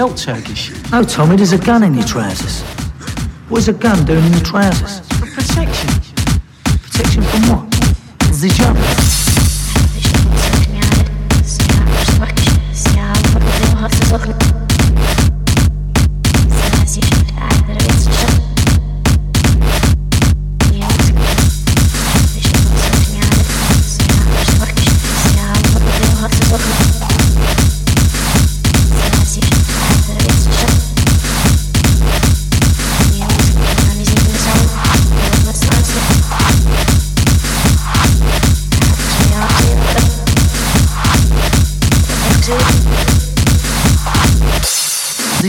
It's belt Turkish. Oh, no, Tommy, there's a gun in your trousers. What's a gun doing in your trousers? For protection. Protection from what? The jump.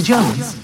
Jones.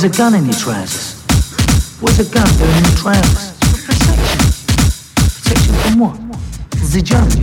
There's a gun in your trousers. What's a gun in your trousers? For protection. Protection from what? The Germans.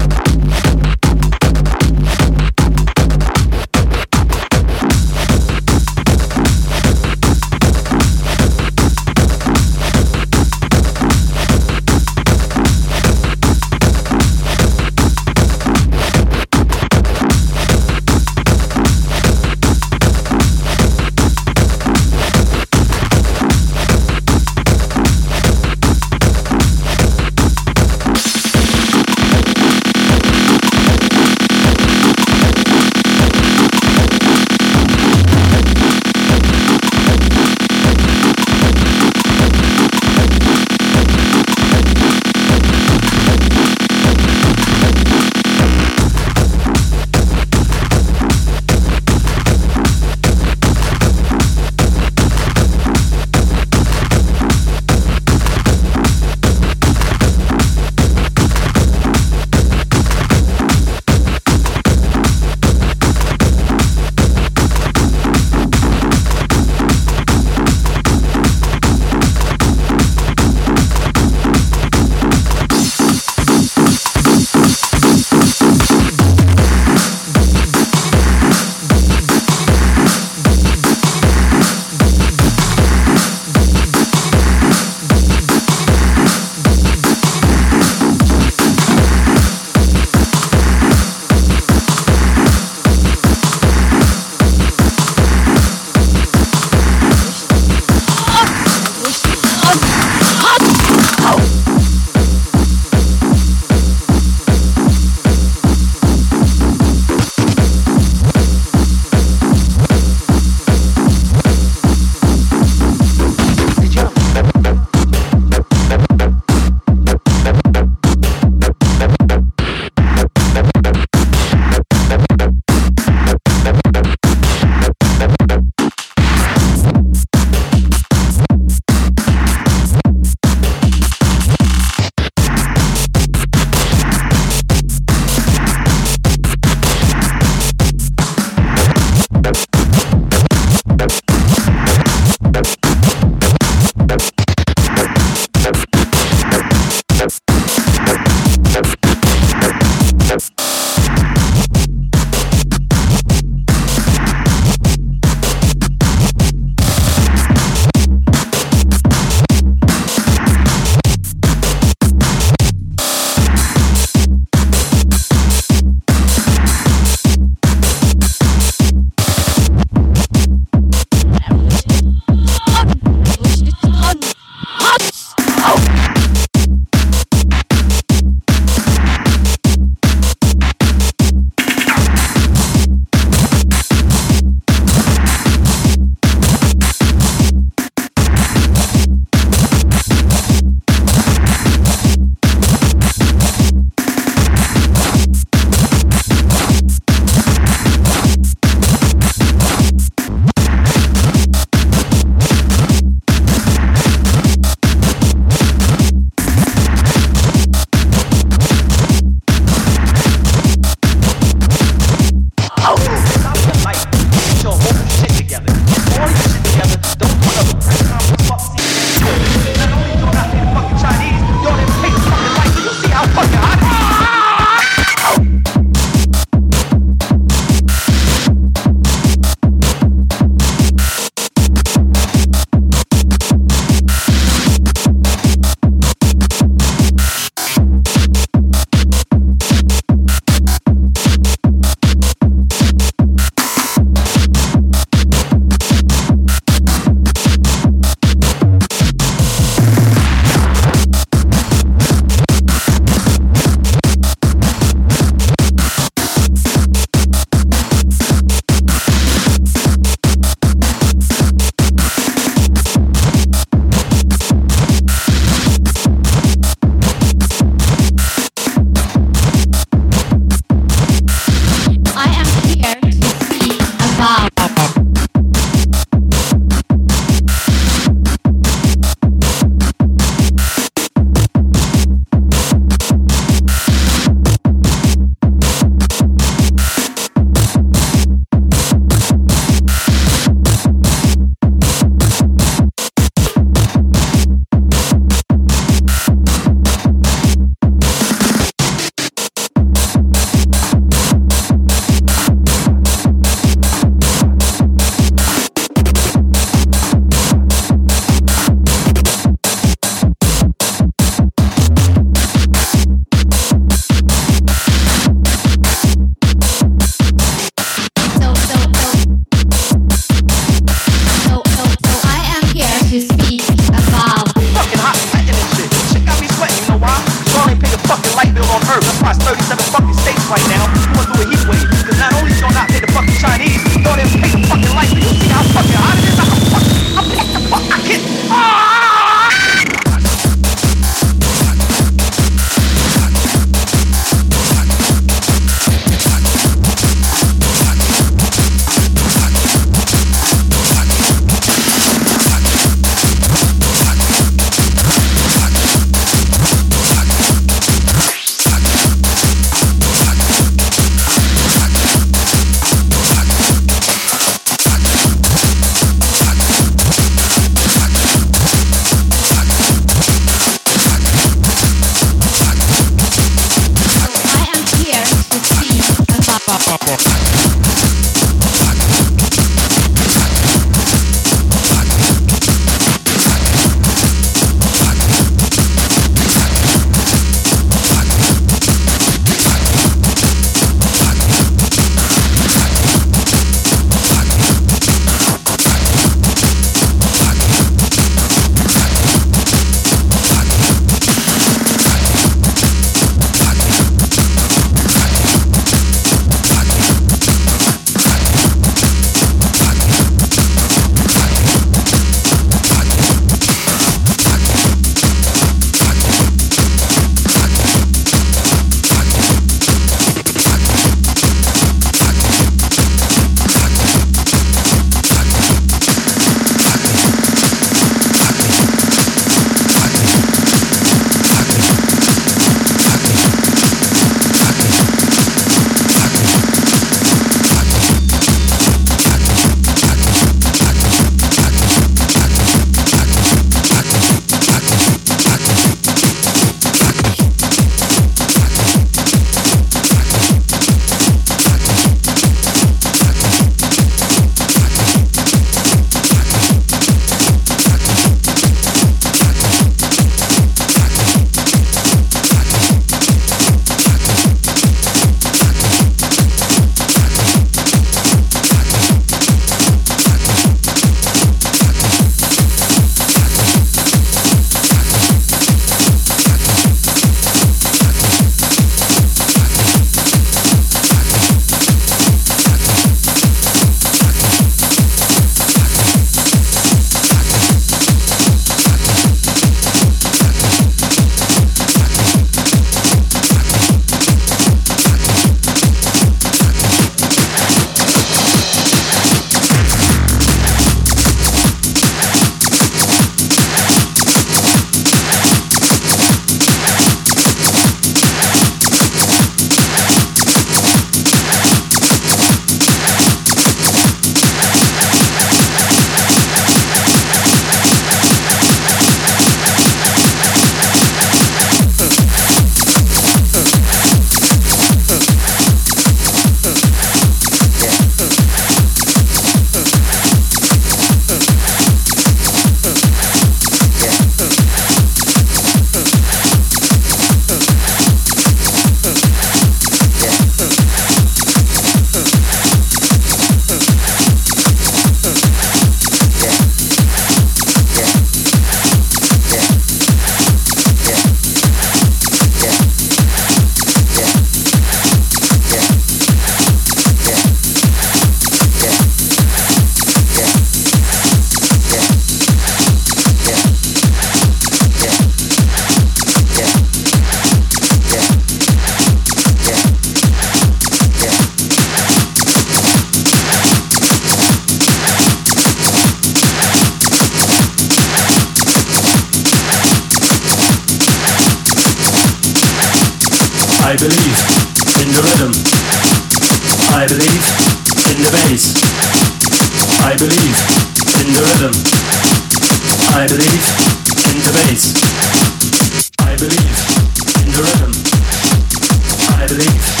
I